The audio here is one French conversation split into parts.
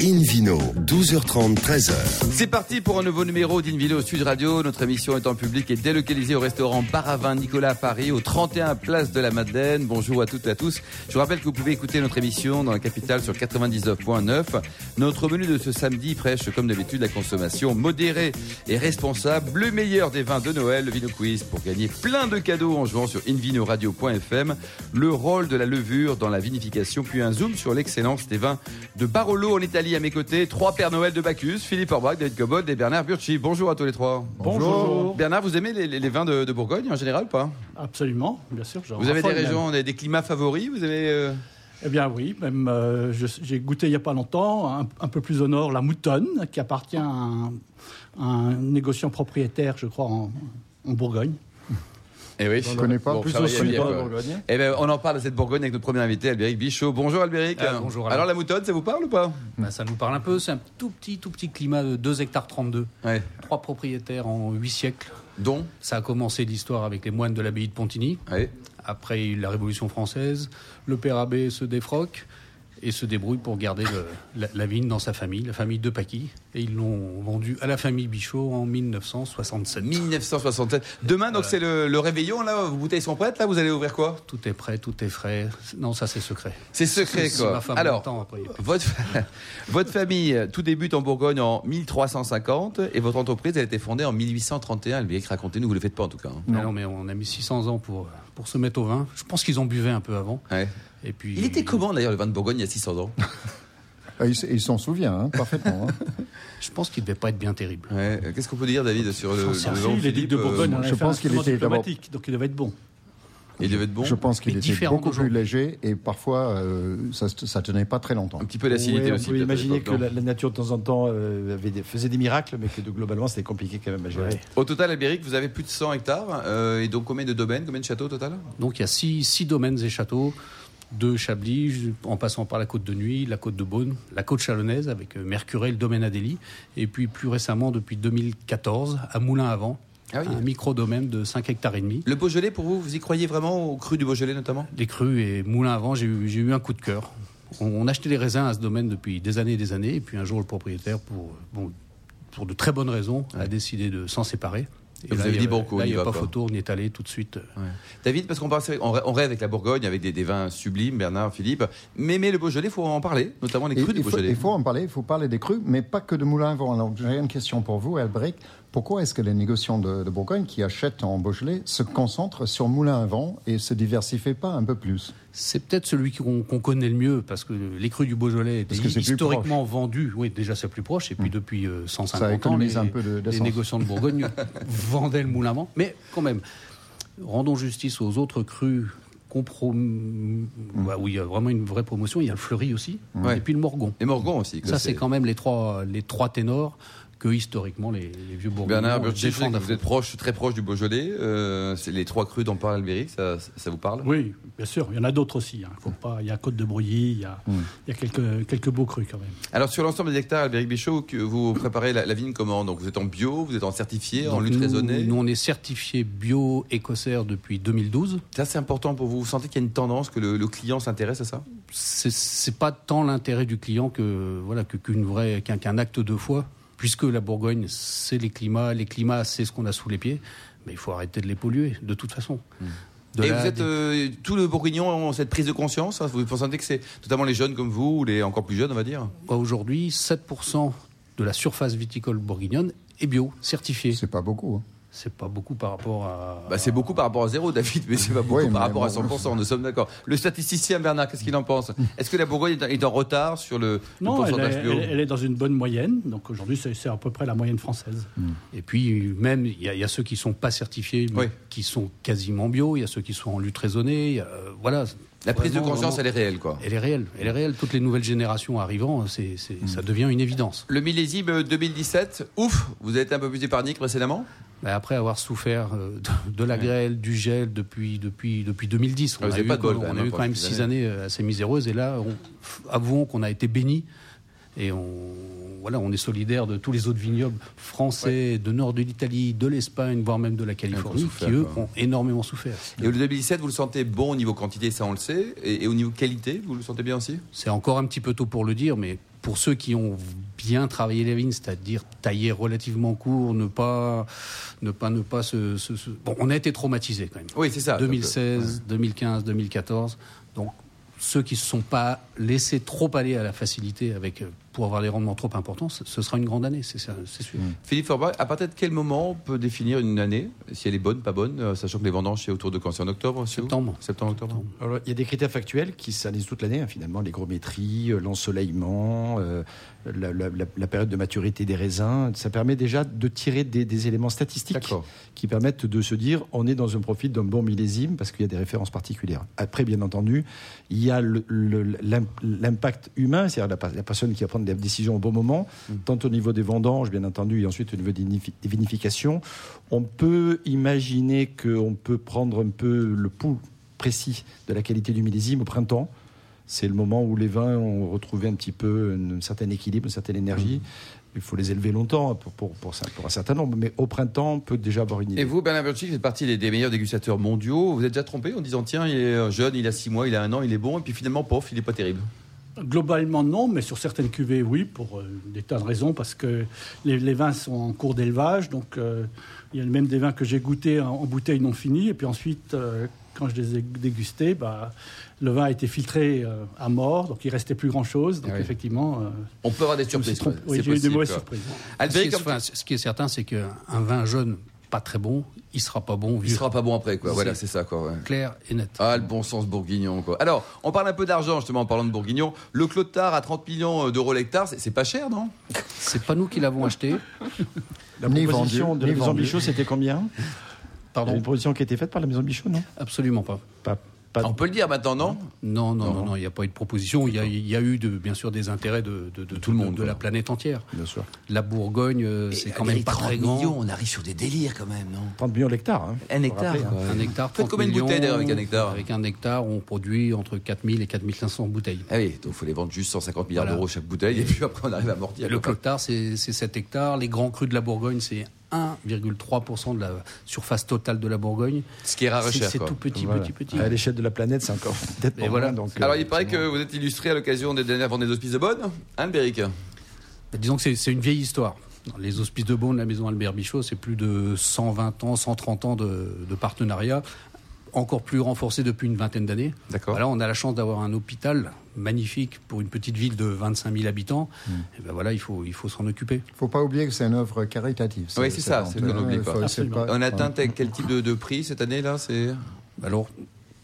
Invino, 12h30, 13h. C'est parti pour un nouveau numéro d'Invino Sud Radio. Notre émission est en public et délocalisée au restaurant Baravin Nicolas à Paris, au 31 Place de la Madeleine. Bonjour à toutes et à tous. Je vous rappelle que vous pouvez écouter notre émission dans la capitale sur 99.9. Notre menu de ce samedi prêche, comme d'habitude, la consommation modérée et responsable. Le meilleur des vins de Noël, le Vino Quiz, pour gagner plein de cadeaux en jouant sur invinoradio.fm. Le rôle de la levure dans la vinification, puis un zoom sur l'excellence des vins de Barolo en Italie à mes côtés. Trois Pères Noël de Bacchus, Philippe Orbach, David Gobold et Bernard Burchi. Bonjour à tous les trois. Bonjour. Bernard, vous aimez les, les vins de, de, Bourgogne en général ou pas? Absolument, bien sûr. Vous avez des régions, des, des climats favoris Vous avez euh... Eh bien oui, même euh, j'ai goûté il n'y a pas longtemps, un, un, peu plus au nord, la Moutonne, qui appartient à un, un négociant propriétaire, je crois, en, en Bourgogne. Eh oui, je ne connais pas. Bon, plus au sud la quoi. Bourgogne. Eh ben, on en parle de cette Bourgogne avec notre premier invité, Albéric Bichot. Bonjour Albéric. Ah, bonjour, Alain. Alors la moutonne, ça vous parle ou pas? Ben, ça nous parle un peu. C'est un tout petit, tout petit climat de 2 hectares 32. Ouais. Trois propriétaires en 8 siècles. Dont? Ça a commencé l'histoire avec les moines de l'abbaye de Pontigny. Ouais. Après la Révolution française, le père abbé se défroque et se débrouille pour garder le- la, la vigne dans sa famille, la famille de Paquis. Et ils l'ont vendu à la famille Bichot en 1967. 1967. Demain, donc c'est le, le réveillon là. Vos bouteilles sont prêtes là. Vous allez ouvrir quoi? Tout est prêt, tout est frais. Non, ça c'est secret. C'est secret C'est quoi. ma femme Alors, m'entend après. votre, votre famille, tout débute en Bourgogne en 1350 et votre entreprise elle a été fondée en 1831. Albéric, racontez-nous, vous le faites pas en tout cas. hein. Non, mais on a mis 600 ans pour, pour se mettre au vin. Je pense qu'ils ont buvé un peu avant. Ouais. Et puis, Il était comment d'ailleurs le vin de Bourgogne il y a 600 ans? Il, s- il s'en souvient hein, parfaitement. hein. Je pense qu'il devait pas être bien terrible. Ouais. Qu'est-ce qu'on peut dire David sur le, le Philippe, de Bourgogne, euh, on je fait pense qu'il était diplomatique, donc il devait être bon. Il devait être bon. Je pense qu'il était différent beaucoup plus léger et parfois euh, ça, ça tenait pas très longtemps. Un petit peu d'acidité Ouais, aussi. on peut à imaginer que la, la nature de temps en temps euh, avait des- faisait des miracles, mais que de- globalement c'était compliqué quand même à gérer. Au total, Albéric, vous avez plus de 100 hectares. euh, et donc combien de domaines, combien de châteaux au total? Donc il y a six, six domaines et châteaux, de Chablis, en passant par la côte de Nuit, la côte de Beaune, la côte chalonnaise avec euh, Mercurey, le domaine Adélie, et puis plus récemment, depuis 2014, à Moulin-Avant, Ah oui. un micro-domaine de 5 hectares et demi. Le Beaujolais, pour vous, vous y croyez vraiment au cru du Beaujolais notamment? Les crus et Moulin-Avant, j'ai eu, j'ai eu un coup de cœur. On, on achetait des raisins à ce domaine depuis des années et des années, et puis un jour le propriétaire, pour, bon, pour de très bonnes raisons, a décidé de s'en séparer. Et vous avez il y dit, a- bon, là, il n'y a pas quoi. photo, on y est allé tout de suite. David, parce qu'on on rê- on rêve avec la Bourgogne, avec des, des vins sublimes, Bernard, Philippe. Mais, mais le Beaujolais, il faut en parler, notamment les crus du il, faut, Beaujolais. il faut en parler, il faut parler des crus, mais pas que de moulin à vent. Alors j'ai une question pour vous, Albrecht. Pourquoi est-ce que les négociants de, de Bourgogne qui achètent en Beaujolais se concentrent sur moulin à vent et se diversifient pas un peu plus? C'est peut-être celui qu'on qu'on connaît le mieux parce que les crus du Beaujolais étaient historiquement vendus. Oui, déjà c'est plus proche. Et puis depuis euh, 150 Ça ans, les, un peu de- les d'essence. négociants de Bourgogne vendaient le moulin à vent. Mais quand même, rendons justice aux autres crus comprom... bah, où il y a vraiment une vraie promotion. Il y a le Fleury aussi, Ouais. et puis le Morgon. Et Morgon aussi. Ça, c'est quand même les trois, les trois ténors que historiquement les, les vieux Bourguignons Bernard à vous êtes proche, très proche du Beaujolais. Euh, c'est les trois crus dont parle Albéric, ça, ça vous parle? Oui, bien sûr. Il y en a d'autres aussi. hein. Faut pas. Il y a Côte de Brouilly, il y a, il y a quelques, quelques beaux crus quand même. Alors sur l'ensemble des hectares, Albéric Bichot, vous préparez la, la vigne comment? Donc vous êtes en bio, vous êtes en certifié, en lutte nous, raisonnée nous, on est certifié bio écossaire depuis 2012. Ça c'est important pour vous. Vous sentez qu'il y a une tendance, que le, le client s'intéresse à ça? C'est pas tant l'intérêt du client que voilà vraie qu'un acte de foi puisque la Bourgogne c'est les climats les climats c'est ce qu'on a sous les pieds mais il faut arrêter de les polluer de toute façon De Et là, vous êtes des- euh, tous les Bourguignons ont cette prise de conscience. hein vous sentez que c'est notamment les jeunes comme vous ou les encore plus jeunes, on va dire. Bah, aujourd'hui 7% de la surface viticole bourguignonne est bio certifiée C'est pas beaucoup. hein. C'est pas beaucoup par rapport à Bah, c'est beaucoup par rapport à zéro, David, mais c'est pas beaucoup Oui, par rapport à bon. 100%. Nous sommes d'accord. Le statisticien Bernard, qu'est-ce qu'il en pense? Est-ce que la Bourgogne est en- retard sur le, le Non, elle est, bio? elle- elle est dans une bonne moyenne. Donc aujourd'hui, c'est à peu près la moyenne française. Et puis même, il y, a- il y a ceux qui sont pas certifiés, mais Oui. qui sont quasiment bio. Il y a ceux qui sont en lutte raisonnée. il y a, euh, voilà. La prise de conscience, vraiment, elle est réelle, quoi. Elle est réelle. Elle est réelle. Toutes les nouvelles générations arrivant, c'est, ça devient une évidence. Le millésime euh, 2017, ouf, vous avez été un peu plus épargné que précédemment? Mais après avoir souffert euh, de, de la grêle, du gel depuis, depuis, depuis 2010, Ah, on a eu, pas de bol, quand- quand on même, a hein, eu quand même six années. années euh, assez miséreuses. Et là, on, avouons qu'on a été bénis. Et on, voilà, on est solidaire de tous les autres vignobles français, de nord de l'Italie, de l'Espagne, voire même de la Californie, souffert, qui eux quoi. ont énormément souffert. Et le 2017, vous le sentez bon au niveau quantité, ça on le sait, et, et au niveau qualité, vous le sentez bien aussi? C'est encore un petit peu tôt pour le dire, mais pour ceux qui ont bien travaillé les vignes, c'est-à-dire tailler relativement court, ne pas, ne pas, ne pas se, se- se- Bon, on a été traumatisés quand même. Oui, c'est ça. 2016, 2015, 2014. Donc, ceux qui ne se sont pas laissés trop aller à la facilité avec, euh, pour avoir des rendements trop importants, ce sera une grande année, c'est sûr. Philippe Forbach, à partir de quel moment on peut définir une année, si elle est bonne, pas bonne, euh, sachant que les vendanges c'est autour de quand C'est en octobre Septembre. Septembre, octobre. Alors, il y a des critères factuels qui s'analysent toute l'année, hein, finalement, l'hygrométrie, euh, l'ensoleillement, euh, la, la- la- la période de maturité des raisins. Ça permet déjà de tirer des, des éléments statistiques qui permettent de se dire on est dans un profil d'un bon millésime parce qu'il y a des références particulières. Après, bien entendu, il y a l'impact humain, c'est-à-dire la personne qui va prendre des décisions au bon moment, tant au niveau des vendanges, bien entendu, et ensuite au niveau des vinifi- des vinifications. On peut imaginer qu'on peut prendre un peu le pouls précis de la qualité du millésime au printemps. C'est le moment où les vins ont retrouvé un petit peu un certain équilibre, une certaine énergie. Il faut les élever longtemps pour, pour, pour, ça- pour un certain nombre, mais au printemps, on peut déjà avoir une idée. Et vous, Bernard Burchi, vous faites partie des, des meilleurs dégustateurs mondiaux. Vous êtes déjà trompé en disant tiens, il est jeune, il a 6 mois, il a un an, il est bon, et puis finalement, pof, il n'est pas terrible. Globalement, non, mais sur certaines cuvées, oui, pour euh, des tas de raisons, parce que les, les vins sont en cours d'élevage, donc euh, il y a même des vins que j'ai goûtés en, en bouteille non finie, et puis ensuite, euh, quand je les ai dégustés, bah, le vin a été filtré euh, à mort, donc il restait plus grand-chose, donc oui. effectivement, euh, On peut avoir des surprises. Oui, C'est j'ai eu des possible, mauvaises surprises. Ce qui, est, enfin, ce qui est certain, c'est qu'un vin jeune, pas très bon, il sera pas bon il sera pas bon après, quoi. Voilà, C'est- ça, quoi. ouais. Clair et net. Ah, le bon sens bourguignon, quoi. Alors, on parle un peu d'argent, justement, en parlant de bourguignon. Le Clotard à 30 millions d'euros l'hectare, c'est c'est pas cher, non? C'est pas nous qui l'avons acheté. La proposition vendu, de la maison. Bichot, c'était combien? Pardon? Une proposition qui a été faite par la maison Bichot, non? Absolument pas. Pas, pas- On peut le dire maintenant, non Non, non, Non. il n'y a pas eu de proposition. Il y a, il y a eu, de, bien sûr, des intérêts de, de- de- tout le monde, de, la planète entière. bien sûr. La Bourgogne, euh, c'est quand même pas très grand. on arrive sur des délires, quand même, non 30 millions d'hectares. Hein. Un hectare, rappeler, hein. Un hectare, Faites 30 combien de millions. bouteilles, d'ailleurs, avec un hectare Avec un hectare, on produit entre 4000 et 4500 bouteilles. Ah oui, donc il faut les vendre juste 150 milliards Voilà. d'euros chaque bouteille, et puis après on arrive à amortir. Le c'est c'est 7 hectares. Les grands crus de la Bourgogne, c'est 1,3% de la surface totale de la Bourgogne. Ce qui est rare C'est cher, c'est tout petit, Voilà. petit, petit. À l'échelle de la planète, c'est encore peut-être voilà. moins, donc, euh, Alors il paraît que vous êtes illustré à l'occasion des dernières ventes des hospices de Bonne, hein, le Béric Disons que c'est- c'est une vieille histoire. Les hospices de Beaune, la maison Albert Bichot, c'est plus de 120 ans, 130 ans de, de partenariat, encore plus renforcé depuis une vingtaine d'années. D'accord. Voilà, on a la chance d'avoir un hôpital magnifique pour une petite ville de 25 000 habitants. Hmm. Et ben voilà, il faut, il faut s'en occuper. Il ne faut pas oublier que c'est une œuvre caritative. Oui, c'est ça, c'est ce qu'on oublie Il pas. On atteint quel quel type de, de prix cette année-là C'est Alors,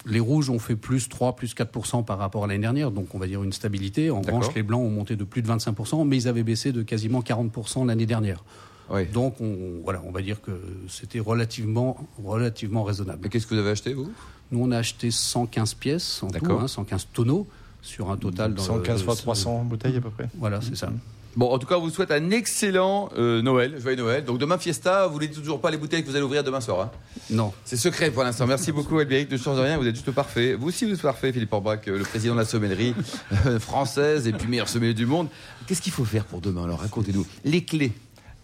les rouges ont fait plus 3, plus 4% par rapport à l'année dernière, donc on va dire une stabilité. En revanche, les blancs ont monté de plus de 25%, mais ils avaient baissé de quasiment 40% l'année dernière. Oui. Donc, on, voilà, on va dire que c'était relativement, relativement raisonnable. Mais qu'est-ce que vous avez acheté, vous? Nous, on a acheté 115 pièces en tout, D'accord. hein, 115 tonneaux sur un total. dans- 115 fois euh, 300 bouteilles à peu près. Voilà, c'est ça. Bon, en tout cas, on vous souhaite un excellent euh, Noël, joyeux Noël. Donc demain, fiesta, vous ne toujours pas les bouteilles que vous allez ouvrir demain soir. hein? Non. C'est secret pour l'instant. Merci beaucoup, Albéric. Ne change rien, vous êtes juste parfait. Vous aussi, vous êtes parfait, Philippe Orbach, euh, le président de la sommellerie euh, française et puis meilleur sommelier du monde. Qu'est-ce qu'il faut faire pour demain? Alors, racontez-nous. Les clés.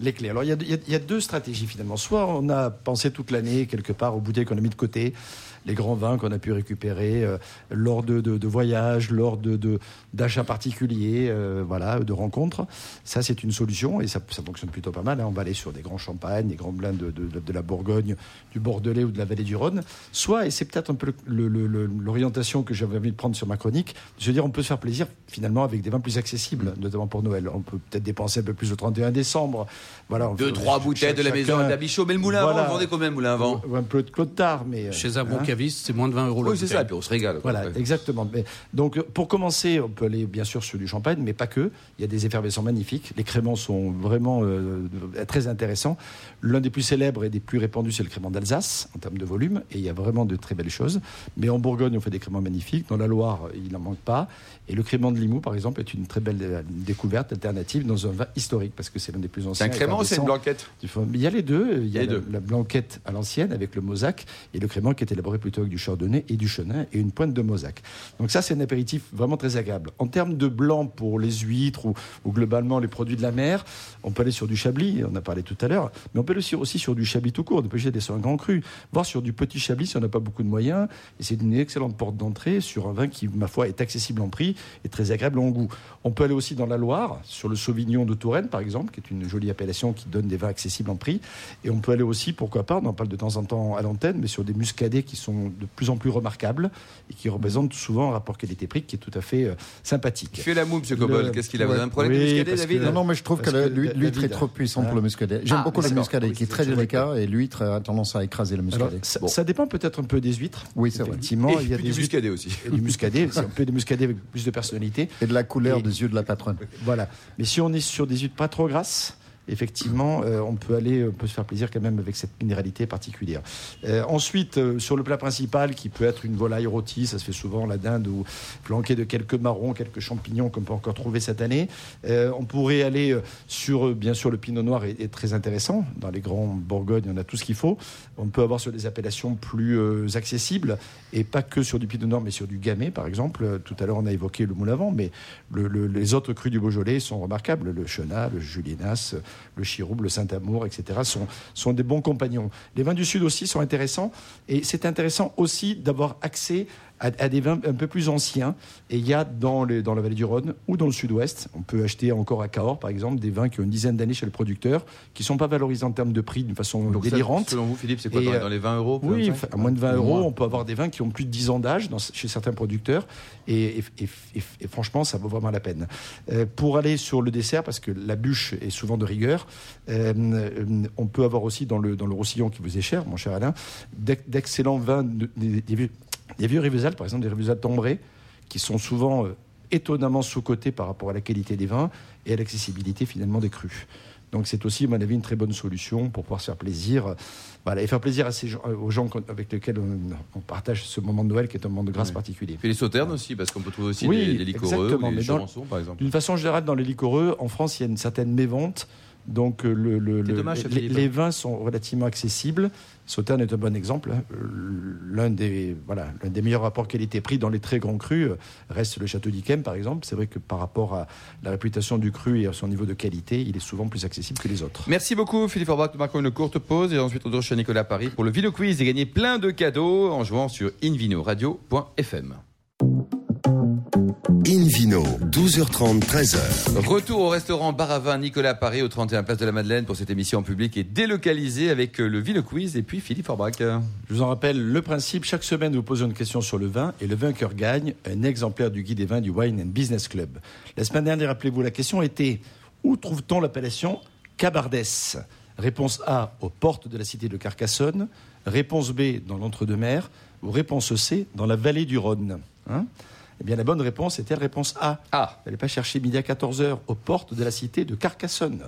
Les clés. Alors, il y, a, deux stratégies finalement. Soit on a pensé toute l'année, quelque part, aux bouteilles qu'on a mis de côté, les grands vins qu'on a pu récupérer euh, lors de, voyages, lors d'achats particuliers, euh, voilà, de rencontres. Ça, c'est une solution et ça, fonctionne plutôt pas mal. hein. On va aller sur des grands champagnes, des grands blins de, la Bourgogne, du Bordelais ou de la vallée du Rhône. Soit, et c'est peut-être un peu l'orientation que j'avais envie de prendre sur ma chronique, de se dire on peut se faire plaisir finalement avec des vins plus accessibles, notamment pour Noël. On peut peut-être dépenser un peu plus le 31 décembre. Voilà, Deux, fait- trois ch- bouteilles de la chacun- maison à Bichot. Mais le moulin à vent, Voilà. vous vendez combien le moulin à vent un peu de Claude Tard, mais euh, Chez un bon hein. caviste, c'est moins de 20 euros Oui, c'est ça, et puis on se régale. quoi. Voilà, exactement. Mais, donc, pour commencer, on peut aller bien sûr sur du champagne, mais pas que. Il y a des effervescents magnifiques. Les créments sont vraiment euh, très intéressants. L'un des plus célèbres et des plus répandus, c'est le crément d'Alsace, en termes de volume. Et il y a vraiment de très belles choses. Mais en Bourgogne, on fait des créments magnifiques. Dans la Loire, il n'en manque pas. Et le crément de Limoux, par exemple, est une très belle euh, découverte alternative dans un vin historique, parce que c'est l'un des plus anciens. Crément ou c'est une blanquette. Il y a les deux. Il y a, la, deux. la blanquette à l'ancienne avec le mosaque et le crément qui est élaboré plutôt avec du chardonnay et du chenin et une pointe de mosaque. Donc ça, c'est un apéritif vraiment très agréable. En termes de blanc pour les huîtres ou, ou globalement les produits de la mer, on peut aller sur du chablis, on a parlé tout à l'heure, mais on peut aller aussi, aussi sur du chablis tout court, on peut aller sur un grand cru, voire sur du petit chablis si on n'a pas beaucoup de moyens. Et c'est une excellente porte d'entrée sur un vin qui, ma foi, est accessible en prix et très agréable en goût. On peut aller aussi dans la Loire, sur le Sauvignon de Touraine, par exemple, qui est une jolie appellation qui donne des vins accessibles en prix. Et on peut aller aussi, pourquoi pas, on en parle de temps en temps à l'antenne, mais sur des muscadets qui sont de plus en plus remarquables et qui représentent souvent un rapport qualité-prix qui est tout à fait euh, sympathique. Il fait la moue, M. Cobol. Qu'est-ce qu'il a Vous un problème Oui, de muscadet, que- David Non, non, mais je trouve que, l'huître est trop puissant pour le muscadet. J'aime Ah, beaucoup le muscadet, Oui, qui est très délicat, et l'huître a tendance à écraser le Alors, muscadet. ça, Bon. ça dépend peut-être un peu des huîtres. Oui, c'est vrai. Effectivement, Et il y a des muscadet aussi. et du muscadet, c'est un peu des muscadets avec plus de personnalité. Et de la couleur des yeux de la patronne. Voilà. Mais si on est sur des huîtres pas trop grasses, effectivement, euh, on peut aller, on peut se faire plaisir quand même avec cette minéralité particulière. Euh, ensuite, euh, sur le plat principal, qui peut être une volaille rôtie, ça se fait souvent la dinde ou flanqué de quelques marrons, quelques champignons qu'on peut encore trouver cette année. On pourrait aller sur, bien sûr, le pinot noir est, très intéressant. Dans les grands Bourgognes, on a tout ce qu'il faut. On peut avoir sur des appellations plus accessibles et pas que sur du pinot noir, mais sur du gamay, par exemple. Tout à l'heure, on a évoqué le moule à vent, mais le- le- les autres crus du Beaujolais sont remarquables. Le Chenat, le Julienas, le Chirouble, le Saint-Amour, etc. sont, sont des bons compagnons. Les vins du Sud aussi sont intéressants. Et c'est intéressant aussi d'avoir accès à, à des vins un peu plus anciens. Et il y a dans, les- dans la vallée du Rhône ou dans le Sud-Ouest, on peut acheter encore à Cahors, par exemple, des vins qui ont une dizaine d'années chez le producteur, qui ne sont pas valorisés en termes de prix d'une façon Donc ça, délirante. selon vous, Philippe, c'est quoi dans, euh, dans les 20 euros Oui, 25? enfin, à moins de 20 Au euros, moins. on peut avoir des vins qui ont plus de 10 ans d'âge chez certains producteurs. Et, et- et- et- et franchement, ça vaut vraiment la peine. Euh, pour aller sur le dessert, parce que la bûche est souvent de rigueur, euh, on peut avoir aussi dans le, dans le Roussillon qui vous est cher, mon cher Alain, d'ex- d'excellents vins, de- des vieux Rivesaltes, par exemple, des Rivesaltes Tombrés, qui sont souvent euh, étonnamment sous-cotés par rapport à la qualité des vins et à l'accessibilité finalement des crus. Donc c'est aussi, à mon avis, une très bonne solution pour pouvoir se faire plaisir. Voilà, et faire plaisir à ces gens, euh, aux gens avec lesquels on, on partage ce moment de Noël qui est un moment de grâce particulier. Et les sauternes aussi, parce qu'on peut trouver aussi Oui, des, des exactement, ou des mais dans- par exemple. D'une façon générale, dans les liquoreux, en France, il y a une certaine mévente. Donc euh, le, le- C'est le- dommage, les, vins sont relativement accessibles. Sauternes est un bon exemple. hein. L'un des, voilà, l'un des meilleurs rapports qualité-prix dans les très grands crus euh, reste le Château d'Yquem, par exemple. C'est vrai que par rapport à la réputation du cru et à son niveau de qualité, il est souvent plus accessible que les autres. Merci beaucoup Philippe Orbach. Nous marquons une courte pause et ensuite on retourne chez Nicolas Paris pour le Vino Quiz et gagner plein de cadeaux en jouant sur invinoradio.fm. Invino, 12h30, 13h. Retour au restaurant Bar à Vin Nicolas Paris au 31 Place de la Madeleine pour cette émission en public et délocalisée avec euh, le Vino Quiz et puis Philippe Orbach. Je vous en rappelle le principe. Chaque semaine, nous posons une question sur le vin et le vainqueur gagne un exemplaire du guide des vins du Wine and Business Club. La semaine dernière, rappelez-vous, la question était où trouve-t-on l'appellation Cabardès? Réponse A, aux portes de la cité de Carcassonne. Réponse B, dans l'entre-deux-mers. Ou réponse C, dans la vallée du Rhône. Hein? Eh bien, la bonne réponse était la réponse A. Ah, N'allez pas chercher midi à 14h aux portes de la cité de Carcassonne.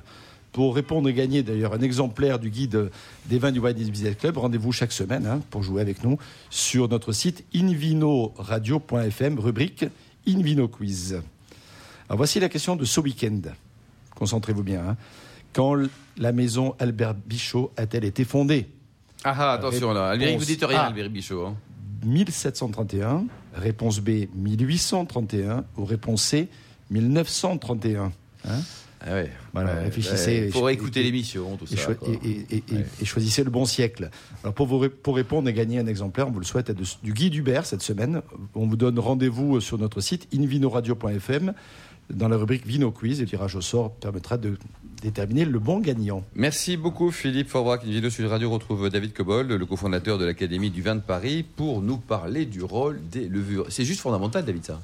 Pour répondre et gagner d'ailleurs un exemplaire du guide des vins du White Business Club, rendez-vous chaque semaine hein, pour jouer avec nous sur notre site invinoradio.fm, rubrique Invino Quiz. Alors voici la question de ce week-end. Concentrez-vous bien. hein. Quand la maison Albert Bichot a-t-elle été fondée? Ah, ah, attention là. Albéric, vous dites rien, A. Albéric Bichot. hein. 1731, réponse B 1831 ou réponse C 1931. Hein? Ah ouais. Voilà, Ouais, réfléchissez. Et Pour cho- écouter et- l'émission, tout et, ça. et- et- et- Ouais. et choisissez le bon siècle. Alors pour, vous pour répondre et gagner un exemplaire, on vous le souhaite de- du Guy Hubert cette semaine. On vous donne rendez-vous sur notre site invinoradio.fm dans la rubrique Vino Quiz et le tirage au sort permettra de déterminer le bon gagnant. Merci beaucoup Philippe Forbach. Une vidéo sur Radio retrouve David Cobol, le cofondateur de l'Académie du vin de Paris, pour nous parler du rôle des levures. C'est juste fondamental, David, ça.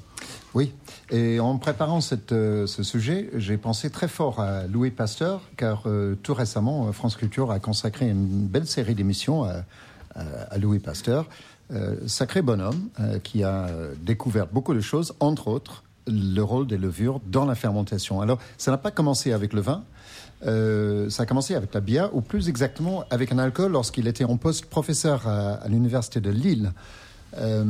Oui, et en préparant cette, euh, ce sujet, j'ai pensé très fort à Louis Pasteur, car euh, tout récemment, euh, France Culture a consacré une belle série d'émissions à, à- à Louis Pasteur, euh, sacré bonhomme, euh, qui a découvert beaucoup de choses, entre autres le rôle des levures dans la fermentation. Alors, ça n'a pas commencé avec le vin, euh, ça a commencé avec la bière, ou plus exactement avec un alcool lorsqu'il était en poste professeur à, à l'université de Lille. Euh,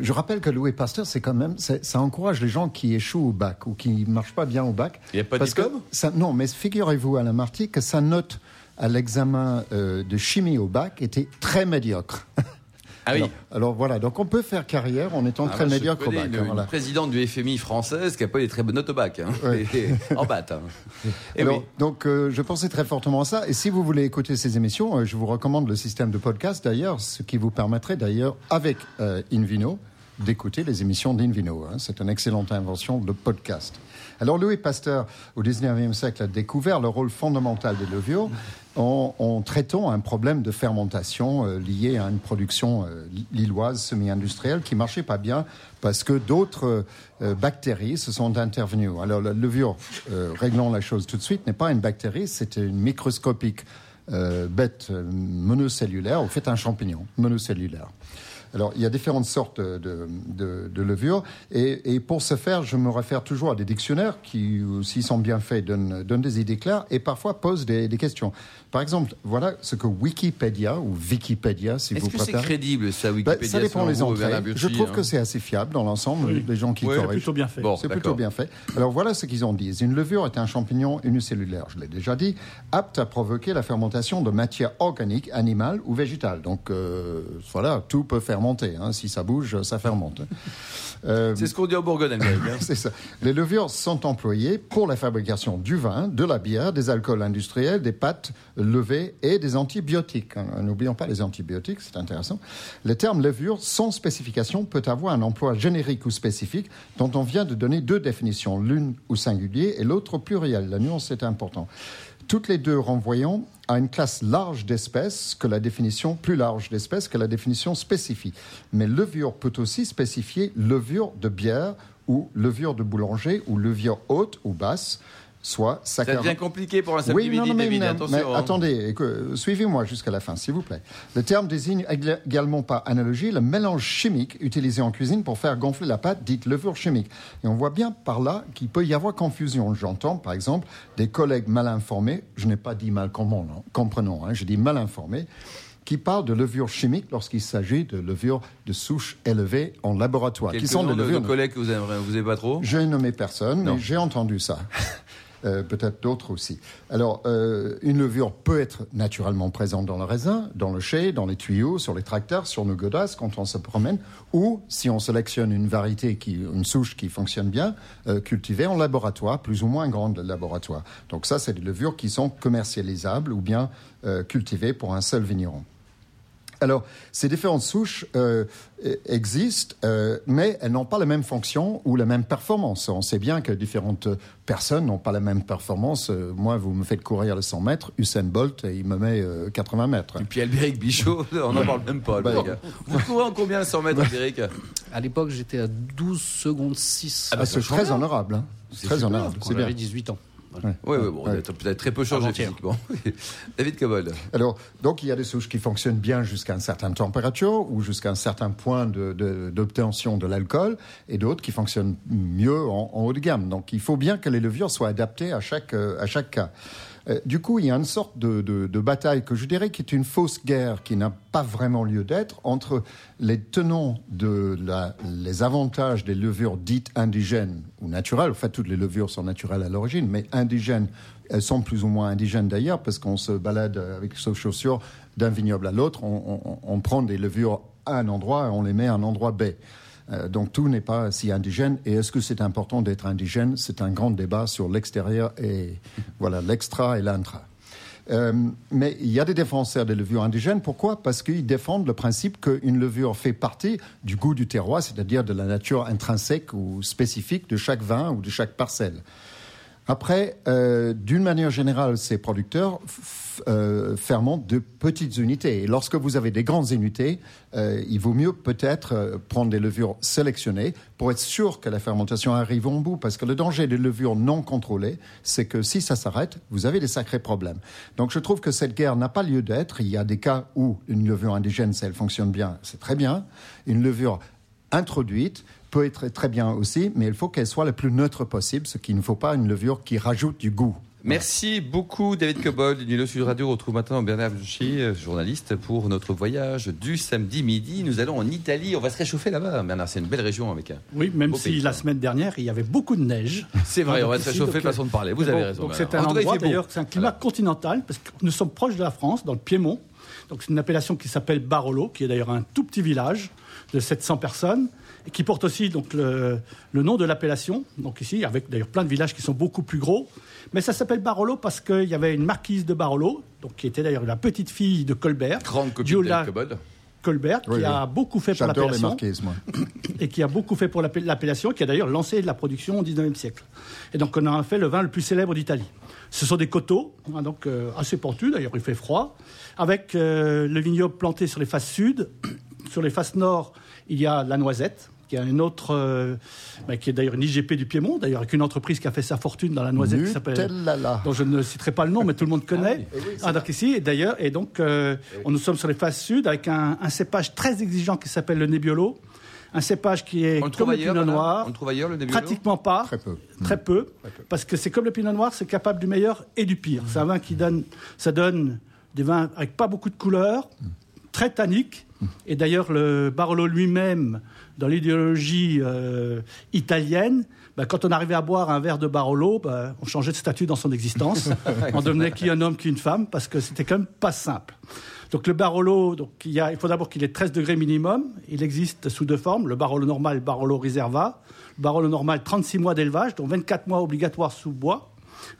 je rappelle que Louis Pasteur, c'est quand même, ça encourage les gens qui échouent au bac ou qui marchent pas bien au bac. Il n'y a pas de diplôme ça, Non, mais figurez-vous, Alain Marty, que sa note à l'examen euh, de chimie au bac était très médiocre. Ah oui. alors, alors voilà, donc on peut faire carrière en étant Ah, très je médiocre au bac. une, hein, une présidente du FMI française qui a pas eu des très bonnes notes au bac. Hein. Ouais. Et- en batte. hein. Et Alors, oui. Donc, euh, je pensais très fortement à ça. Et si vous voulez écouter ces émissions, euh, je vous recommande le système de podcast d'ailleurs, ce qui vous permettrait d'ailleurs, avec euh, Invino, d'écouter les émissions d'Invino. hein. C'est une excellente invention, le podcast. Alors, Louis Pasteur, au 19e siècle, a découvert le rôle fondamental des levures en, en traitant un problème de fermentation euh, lié à une production euh, lilloise semi-industrielle qui marchait pas bien parce que d'autres euh, bactéries se sont intervenues. Alors, la levure, euh, réglons la chose tout de suite, n'est pas une bactérie, c'est une microscopique euh, bête euh, monocellulaire, au fait un champignon monocellulaire. Alors, il y a différentes sortes de, de, de- de levures. Et, et pour ce faire, je me réfère toujours à des dictionnaires qui, s'ils sont bien faits, donnent, donnent des idées claires et parfois posent des, des questions. Par exemple, voilà ce que Wikipédia, ou Wikipédia, si Est-ce vous que c'est préférez. crédible ça, Ben, Wikipédia ça dépend Bernard entrées. Je trouve hein que c'est assez fiable dans l'ensemble, Oui. les gens qui C'est corrigent. plutôt bien fait. Bon, C'est plutôt bien fait. Alors voilà ce qu'ils ont dit. Une levure est un champignon unicellulaire, je l'ai déjà dit, apte à provoquer la fermentation de matière organique, animale ou végétale. Donc euh, voilà, tout peut fermenter. Hein. Si ça bouge, ça fermente. Euh, C'est ce qu'on dit en Bourgogne, c'est ça. Les levures sont employées pour la fabrication du vin, de la bière, des alcools industriels, des pâtes levées et des antibiotiques. Hein, N'oublions pas les antibiotiques, c'est intéressant. Le terme levure, sans spécification, peut avoir un emploi générique ou spécifique dont on vient de donner deux définitions, l'une au singulier et l'autre au pluriel. La nuance est importante. Toutes les deux renvoyant à une classe large d'espèces que la définition plus large d'espèces que la définition spécifie. Mais levure peut aussi spécifier levure de bière ou levure de boulanger ou levure haute ou basse, soit Ça saccharose. devient compliqué pour un samedi Oui, midi, non, non, mais, David. non, Attention. mais hein. attendez, suivez-moi jusqu'à la fin, s'il vous plaît. Le terme désigne également par analogie le mélange chimique utilisé en cuisine pour faire gonfler la pâte, dite levure chimique. Et on voit bien par là qu'il peut y avoir confusion. J'entends, par exemple, des collègues mal informés, je n'ai pas dit mal comprenant, comprenons, hein, je dis mal informés, qui parlent de levure chimique lorsqu'il s'agit de levure de souche élevée en laboratoire, Quelques qui sont des de, levures de collègues que vous aimez, vous aimez pas trop j'ai nommé personne, Non. mais j'ai entendu ça. Euh, Peut-être d'autres aussi. Alors, euh, une levure peut être naturellement présente dans le raisin, dans le chai, dans les tuyaux, sur les tracteurs, sur nos godasses quand on se promène, ou si on sélectionne une variété, qui, une souche qui fonctionne bien, euh, cultivée en laboratoire, plus ou moins grande laboratoire. Donc ça, c'est des levures qui sont commercialisables ou bien cultivées pour un seul vigneron. Alors, ces différentes souches euh, existent, euh, mais elles n'ont pas la même fonction ou la même performance. On sait bien que différentes personnes n'ont pas la même performance. Euh, moi, vous me faites courir les 100 mètres, Usain Bolt, et il me met euh, 80 mètres. Et puis Albéric Bichot, on n'en parle même pas. Bah, gars. Vous courez en combien 100 mètres, Albéric À l'époque, j'étais à 12 secondes 6. Ah, c'est très honorable. hein. C'est Très honorable, quand c'est bien. j'avais 18 ans. Oui, oui, bon, vous avez peut-être très peu changé physiquement. David Cobol. Alors, donc, il y a des souches qui fonctionnent bien jusqu'à une certaine température ou jusqu'à un certain point de- de- d'obtention de, l'alcool, et d'autres qui fonctionnent mieux en, en haut de gamme. Donc, il faut bien que les levures soient adaptées à chaque, euh, à chaque cas. Euh, du coup, il y a une sorte de, de- bataille que je dirais qui est une fausse guerre qui n'a pas vraiment lieu d'être entre les tenants de la, les avantages des levures dites indigènes ou naturelles. En fait, toutes les levures sont naturelles à l'origine, mais indigènes, elles sont plus ou moins indigènes d'ailleurs parce qu'on se balade avec ses chaussures d'un vignoble à l'autre. On, on- on prend des levures à un endroit et on les met à un endroit B. Euh, donc tout n'est pas si indigène. Et est-ce que c'est important d'être indigène? C'est un grand débat sur l'extérieur et voilà l'extra et l'intra. Euh, mais il y a des défenseurs des levures indigènes. Pourquoi? Parce qu'ils défendent le principe qu'une levure fait partie du goût du terroir, c'est-à-dire de la nature intrinsèque ou spécifique de chaque vin ou de chaque parcelle. Après, euh, d'une manière générale, ces producteurs euh, fermentent de petites unités. Et lorsque vous avez des grandes unités, euh, il vaut mieux peut-être prendre des levures sélectionnées pour être sûr que la fermentation arrive au bout. Parce que le danger des levures non contrôlées, c'est que si ça s'arrête, vous avez des sacrés problèmes. Donc je trouve que cette guerre n'a pas lieu d'être. Il y a des cas où une levure indigène, si elle fonctionne bien, c'est très bien. Une levure introduite peut être très bien aussi, mais il faut qu'elle soit le plus neutre possible, ce qu'il ne faut pas une levure qui rajoute du goût. Merci beaucoup David Cobold du Nilo Sud Radio. On retrouve maintenant Bernard Bucci, euh, journaliste, pour notre voyage du samedi midi. Nous allons en Italie. On va se réchauffer là-bas. Bernard, c'est une belle région avec un. Oui, même si pays, la semaine dernière, il y avait beaucoup de neige. C'est vrai, on va se réchauffer, donc, façon de parler. Vous avez raison. Donc c'est un En endroit d'ailleurs, c'est un climat Voilà. continental parce que nous sommes proches de la France, dans le Piémont. Donc c'est une appellation qui s'appelle Barolo, qui est d'ailleurs un tout petit village de 700 personnes qui porte aussi donc le, le nom de l'appellation. Donc ici, avec d'ailleurs plein de villages qui sont beaucoup plus gros. Mais ça s'appelle Barolo parce qu'il y avait une marquise de Barolo, donc qui était d'ailleurs la petite fille de Colbert, Grande copine de Giola David Cobold. Colbert, qui Oui, a oui. beaucoup fait pour l'appellation et qui a beaucoup fait pour l'appel- l'appellation, qui a d'ailleurs lancé la production au 19e siècle. Et donc on a fait le vin le plus célèbre d'Italie. Ce sont des coteaux, hein, donc euh, assez pentus, d'ailleurs il fait froid, avec euh, le vignoble planté sur les faces sud. Sur les faces nord, il y a la noisette, qui est une autre, euh, bah, qui est d'ailleurs une IGP du Piémont, d'ailleurs avec une entreprise qui a fait sa fortune dans la noisette qui s'appelle dont je ne citerai pas le nom, mais tout le monde connaît. Ah, donc ici, et d'ailleurs, et donc, euh, on, nous sommes sur les faces sud avec un, un cépage très exigeant qui s'appelle le Nebbiolo. Un cépage qui est On comme le ailleurs, pinot noir. On le trouve ailleurs, le Nebbiolo Pratiquement pas. Très peu. Très peu. Parce que c'est comme le pinot noir, c'est capable du meilleur et du pire. C'est un vin qui donne, ça donne des vins avec pas beaucoup de couleurs, très tanniques. Et d'ailleurs, le Barolo lui-même, dans l'idéologie euh, italienne, bah, quand on arrivait à boire un verre de Barolo, bah, on changeait de statut dans son existence. on devenait qui un homme, qui une femme, parce que c'était quand même pas simple. Donc le Barolo, donc, il, y a- il faut d'abord qu'il ait 13 degrés minimum. Il existe sous deux formes, le Barolo normal le Barolo Riserva. Le Barolo normal, 36 mois d'élevage, dont 24 mois obligatoires sous bois.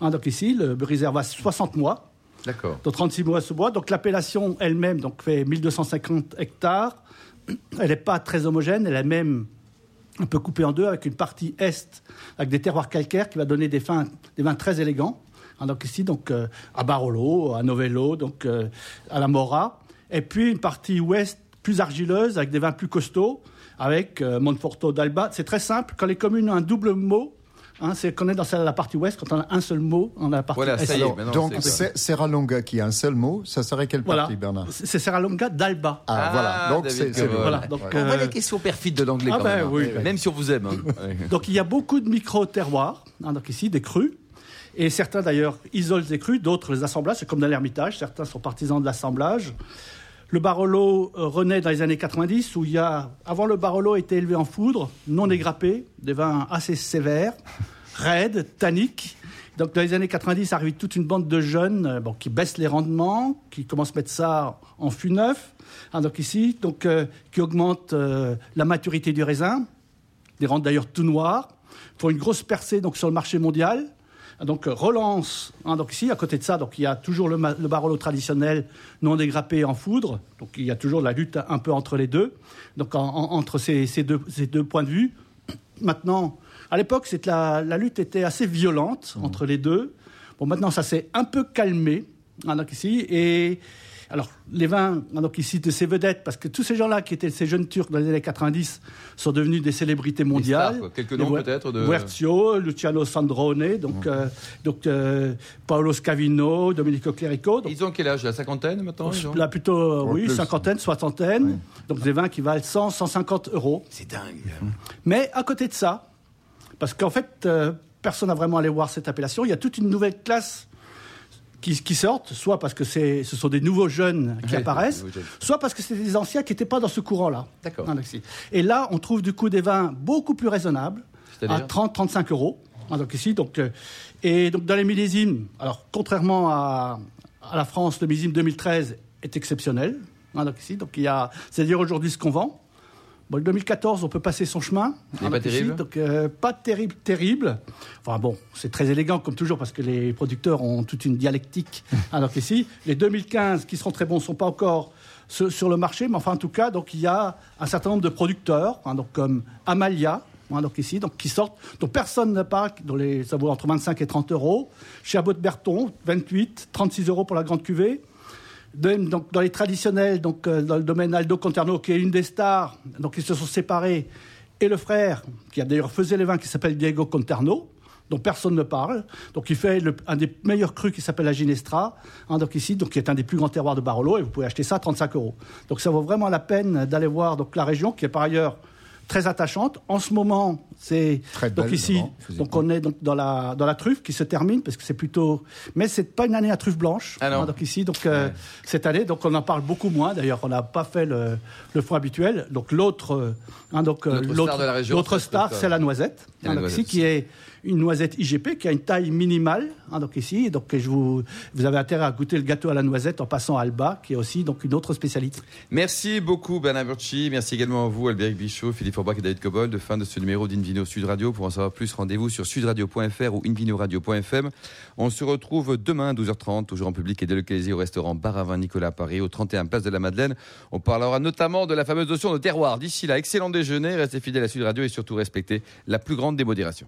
Hein, donc ici, le Riserva, 60 mois. D'accord. Donc 36 mois sous bois. Donc l'appellation elle-même donc, fait 1250 hectares. Elle n'est pas très homogène. Elle est même un peu coupée en deux avec une partie est avec des terroirs calcaires qui va donner des vins, des vins très élégants. Hein, donc ici, donc, euh, à Barolo, à Novello, donc, euh, à la Mora. Et puis une partie ouest plus argileuse avec des vins plus costauds avec euh, Monforto d'Alba. C'est très simple. Quand les communes ont un double mot, hein, c'est qu'on est dans la partie ouest. Quand on a un seul mot, on a la partie Voilà, est. ça y est. Alors, maintenant, donc, c'est- c'est- Serralonga qui a un seul mot, ça serait quelle Voilà. partie, Bernard C'est c'est Serralonga d'Alba. Ah, Ah, voilà. Donc, c'est Voilà, donc, On voit euh, les questions perfides de l'anglais Ah ben même. hein. oui. Même si on vous aime. hein. Ouais. Donc il y a beaucoup de micro-terroirs, hein, donc ici des crus. Et certains d'ailleurs isolent des crus, d'autres les assemblage. C'est comme dans l'Ermitage, certains sont partisans de l'assemblage. Le Barolo euh, renaît dans les années 90, où il y a, avant le Barolo était élevé en foudre, non dégrappé, des vins assez sévères, raides, tanniques. Donc dans les années 90 arrive toute une bande de jeunes euh, bon, qui baissent les rendements, qui commencent à mettre ça en fût neuf. Hein, donc ici, donc, euh, qui augmente euh, la maturité du raisin, des rendent d'ailleurs tout noirs, font une grosse percée donc, sur le marché mondial. Donc euh, relance, hein, donc ici à côté de ça, donc il y a toujours le, le Barolo traditionnel non dégrappé en foudre, donc il y a toujours la lutte un peu entre les deux, donc en- en- entre ces, ces deux, ces deux points de vue. Maintenant, à l'époque, la, la lutte était assez violente entre les deux. Bon, maintenant, ça s'est un peu calmé, hein, donc ici, et alors, les vins, donc ici, de ces vedettes, parce que tous ces gens-là qui étaient ces jeunes Turcs dans les années 90 sont devenus des célébrités mondiales. stars. Quelques noms, peut-être, de- Guercio, Luciano Sandrone, donc, euh, donc euh, Paolo Scavino, Domenico Clerico. Donc, Ils ont quel âge La cinquantaine maintenant ils ont là, plutôt, euh, oui, plus. cinquantaine, soixantaine. Donc, des vins qui valent 100, 150 euros. C'est dingue. Mais à côté de ça, parce qu'en fait, euh, personne n'a vraiment allé voir cette appellation, il y a toute une nouvelle classe qui, qui sortent, soit parce que c'est- ce sont des nouveaux jeunes qui Ouais, apparaissent, jeunes. soit parce que c'est des anciens qui n'étaient pas dans ce courant-là. D'accord. Et là, on trouve du coup des vins beaucoup plus raisonnables, à C'est-à-dire 30-35 euros. Hein, donc ici, donc, euh, et donc dans les millésimes, alors contrairement à, à la France, le millésime 2013 est exceptionnel. Hein, donc ici, donc il y a, c'est-à-dire aujourd'hui ce qu'on vend. Bon, le 2014, on peut passer son chemin. Il Hein, pas ici, terrible donc euh, pas terrible, terrible. Enfin bon, c'est très élégant comme toujours parce que les producteurs ont toute une dialectique. Alors qu'ici, les 2015 qui seront très bons ne sont pas encore sur, le marché, mais enfin en tout cas, donc il y a un certain nombre de producteurs, hein, donc comme Amalia. hein, donc ici, donc qui sortent, dont personne ne parle, dont les, ça vaut entre 25 et 30 euros. Chez Abbot Berton, 28, 36 euros pour la grande cuvée. Dans les traditionnels, donc, euh, dans le domaine Aldo Conterno, qui est une des stars, donc ils se sont séparés, et le frère, qui a d'ailleurs faisait les vins, qui s'appelle Diego Conterno, dont personne ne parle. Donc il fait un des meilleurs crus qui s'appelle la Ginestra, hein, donc ici, donc qui est un des plus grands terroirs de Barolo, et vous pouvez acheter ça à 35 euros. Donc ça vaut vraiment la peine d'aller voir donc la région, qui est par ailleurs très attachante. En ce moment, c'est Très donc ici, donc on est donc dans la dans la truffe qui se termine parce que c'est plutôt, mais c'est pas une année à truffe blanche. Ah non. hein, donc ici, donc euh, cette année, donc on en parle beaucoup moins. D'ailleurs, on n'a pas fait le, le foin habituel. Donc l'autre, euh, hein, donc euh, L'autre star de la région, l'autre c'est star, c'est la noisette. Et la hein, donc noisette ici, qui est une noisette IGP qui a une taille minimale. hein, donc ici, donc je vous, avez intérêt à goûter le gâteau à la noisette en passant à Alba, qui est aussi donc une autre spécialité. Merci beaucoup Bernard Burchi. Merci également à vous Albéric Bichot, Philippe Forbach et David Cobold. De fin de ce numéro d'Invino Sud Radio. Pour en savoir plus, rendez-vous sur sudradio.fr ou invinoradio.fm. On se retrouve demain à 12h30, toujours en public et délocalisé au restaurant Bar à Vin Nicolas à Paris, au 31 Place de la Madeleine. On parlera notamment de la fameuse notion de terroir. D'ici là, excellent déjeuner, restez fidèles à Sud Radio et surtout respectez la plus grande démodération.